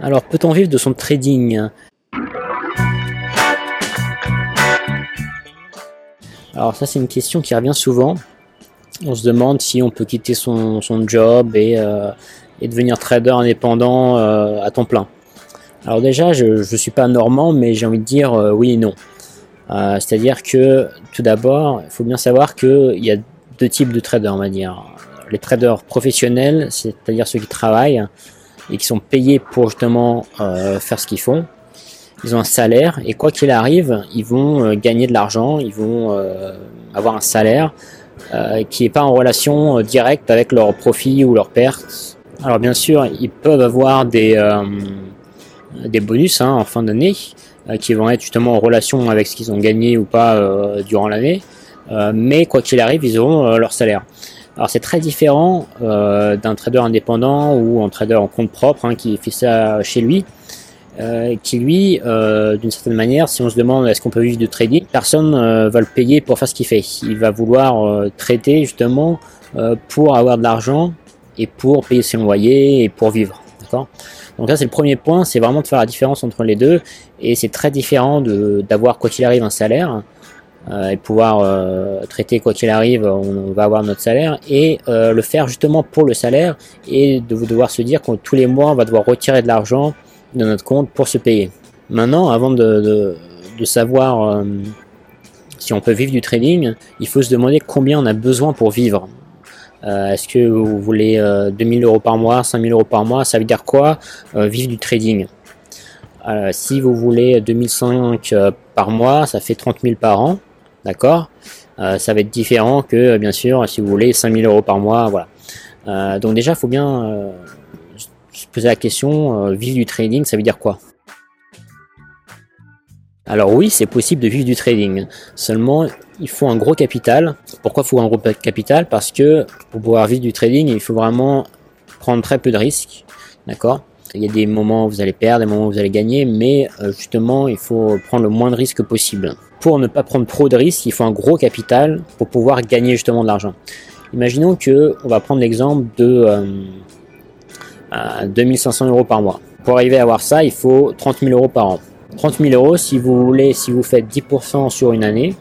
Alors, peut-on vivre de son trading? Alors ça, c'est une question qui revient souvent. On se demande si on peut quitter son, job et, euh, et, devenir trader indépendant euh, à temps plein. Alors déjà, je ne suis pas normand, mais j'ai envie de dire euh, oui et non. C'est-à-dire que tout d'abord, il faut bien savoir qu'il y a deux types de traders, on va. Les traders professionnels, c'est-à-dire ceux qui travaillent et qui sont payés pour justement faire ce qu'ils font. Ils ont un salaire et quoi qu'il arrive, ils vont gagner de l'argent, ils vont avoir un salaire euh, qui n'est pas en relation euh, directe avec leurs profits ou leurs pertes. Alors bien sûr, ils peuvent avoir des, euh, des bonus hein, en fin d'année qui vont être justement en relation avec ce qu'ils ont gagné ou pas durant l'année. mais quoi qu'il arrive, ils auront leur salaire. Alors c'est très différent d'un trader indépendant ou un trader en compte propre hein, qui fait ça chez lui. Euh, qui lui, euh, d'une certaine manière, si on se demande est-ce qu'on peut vivre de trading, personne euh, va le payer pour faire ce qu'il fait. Il va vouloir traiter justement pour avoir de l'argent et pour payer ses loyers et pour vivre. D'accord? Donc là, c'est le premier point, c'est vraiment de faire la différence entre les deux. Et c'est très différent d'avoir quoi qu'il arrive un salaire et pouvoir traiter quoi qu'il arrive, on, va avoir notre salaire et le faire justement pour le salaire et de devoir se dire que tous les mois on va devoir retirer de l'argent de notre compte pour se payer. Maintenant, avant de, savoir euh, si on peut vivre du trading, il faut se demander combien on a besoin pour vivre. Euh, est-ce que vous voulez 2000 euh, euros par mois, 5000 euros par mois Ça veut dire quoi Vivre du trading? si vous voulez 2005 par mois, ça fait 30 000 par an. D'accord Ça va être différent que, bien sûr, si vous voulez 5000 euros par mois. Voilà. donc déjà, il faut bien se poser la question, euh, vivre du trading, ça veut dire quoi? Alors oui, c'est possible de vivre du trading. Seulement, il faut un gros capital. Pourquoi il faut un gros capital? Parce que pour pouvoir vivre du trading, il faut vraiment prendre très peu de risques. D'accord? Il y a des moments où vous allez perdre, des moments où vous allez gagner, mais euh, justement, il faut prendre le moins de risques possible. Pour ne pas prendre trop de risques, il faut un gros capital pour pouvoir gagner justement de l'argent. Imaginons que, on va prendre l'exemple de, euh, 2500 euros par mois. Pour arriver à avoir ça, il faut 30 000 euros par an. 30 000 euros, si vous voulez, si vous faites 10% sur une année,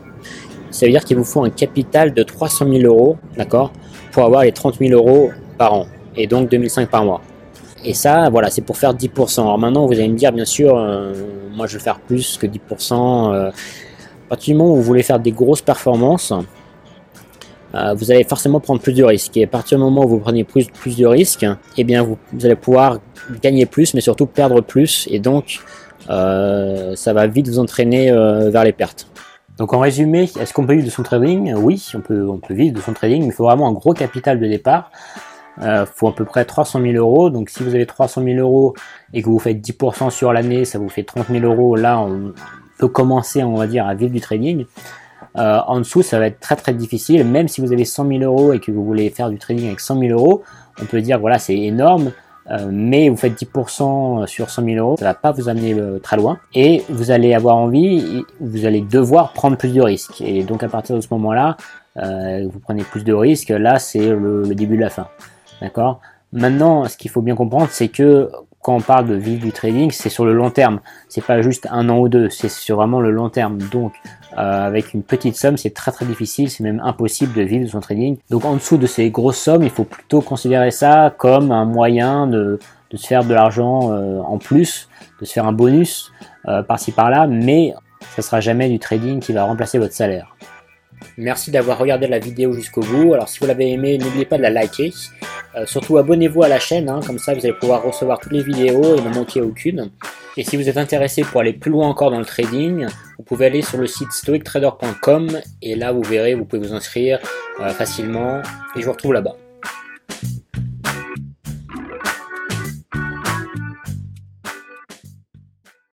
ça veut dire qu'il vous faut un capital de 300 000 euros, d'accord, pour avoir les 30 000 euros par an, et donc 2005 par mois. Et ça, voilà, c'est pour faire 10%. Alors maintenant, vous allez me dire, bien sûr, euh, moi je veux faire plus que 10%. Euh, à partir du moment où vous voulez faire des grosses performances, euh, vous allez forcément prendre plus de risques. Et à partir du moment où vous prenez plus, de risques, eh bien vous, allez pouvoir gagner plus, mais surtout perdre plus. Et donc, euh, ça va vite vous entraîner euh, vers les pertes. Donc en résumé, est-ce qu'on peut vivre de son trading? Oui, on peut, on peut vivre de son trading, mais il faut vraiment un gros capital de départ. Il faut à peu près 300 000 euros. Donc si vous avez 300 000 euros et que vous faites 10% sur l'année, ça vous fait 30 000 euros. Là, on commencer, on va dire, à vivre du trading. Euh, en dessous, ça va être très très difficile. Même si vous avez 100 000 euros et que vous voulez faire du trading avec 100 000 euros, on peut dire voilà c'est énorme. Euh, mais vous faites 10% sur 100 000 euros, ça va pas vous amener euh, très loin. Et vous allez avoir envie, vous allez devoir prendre plus de risques. Et donc à partir de ce moment-là, vous prenez plus de risques. Là, c'est le, début de la fin. D'accord? Maintenant, ce qu'il faut bien comprendre, c'est que quand on parle de vivre du trading, c'est sur le long terme. C'est pas juste un an ou deux, c'est sur vraiment le long terme. Donc, euh, avec une petite somme, c'est très très difficile, c'est même impossible de vivre de son trading. Donc, en dessous de ces grosses sommes, il faut plutôt considérer ça comme un moyen de, se faire de l'argent euh, en plus, de se faire un bonus euh, par-ci par-là, mais ça sera jamais du trading qui va remplacer votre salaire. Merci d'avoir regardé la vidéo jusqu'au bout. Alors si vous l'avez aimé, n'oubliez pas de la liker. Euh, surtout abonnez-vous à la chaîne, hein. comme ça vous allez pouvoir recevoir toutes les vidéos et ne manquer aucune. Et si vous êtes intéressé pour aller plus loin encore dans le trading, vous pouvez aller sur le site stoictrader.com et là vous verrez, vous pouvez vous inscrire euh, facilement et je vous retrouve là-bas.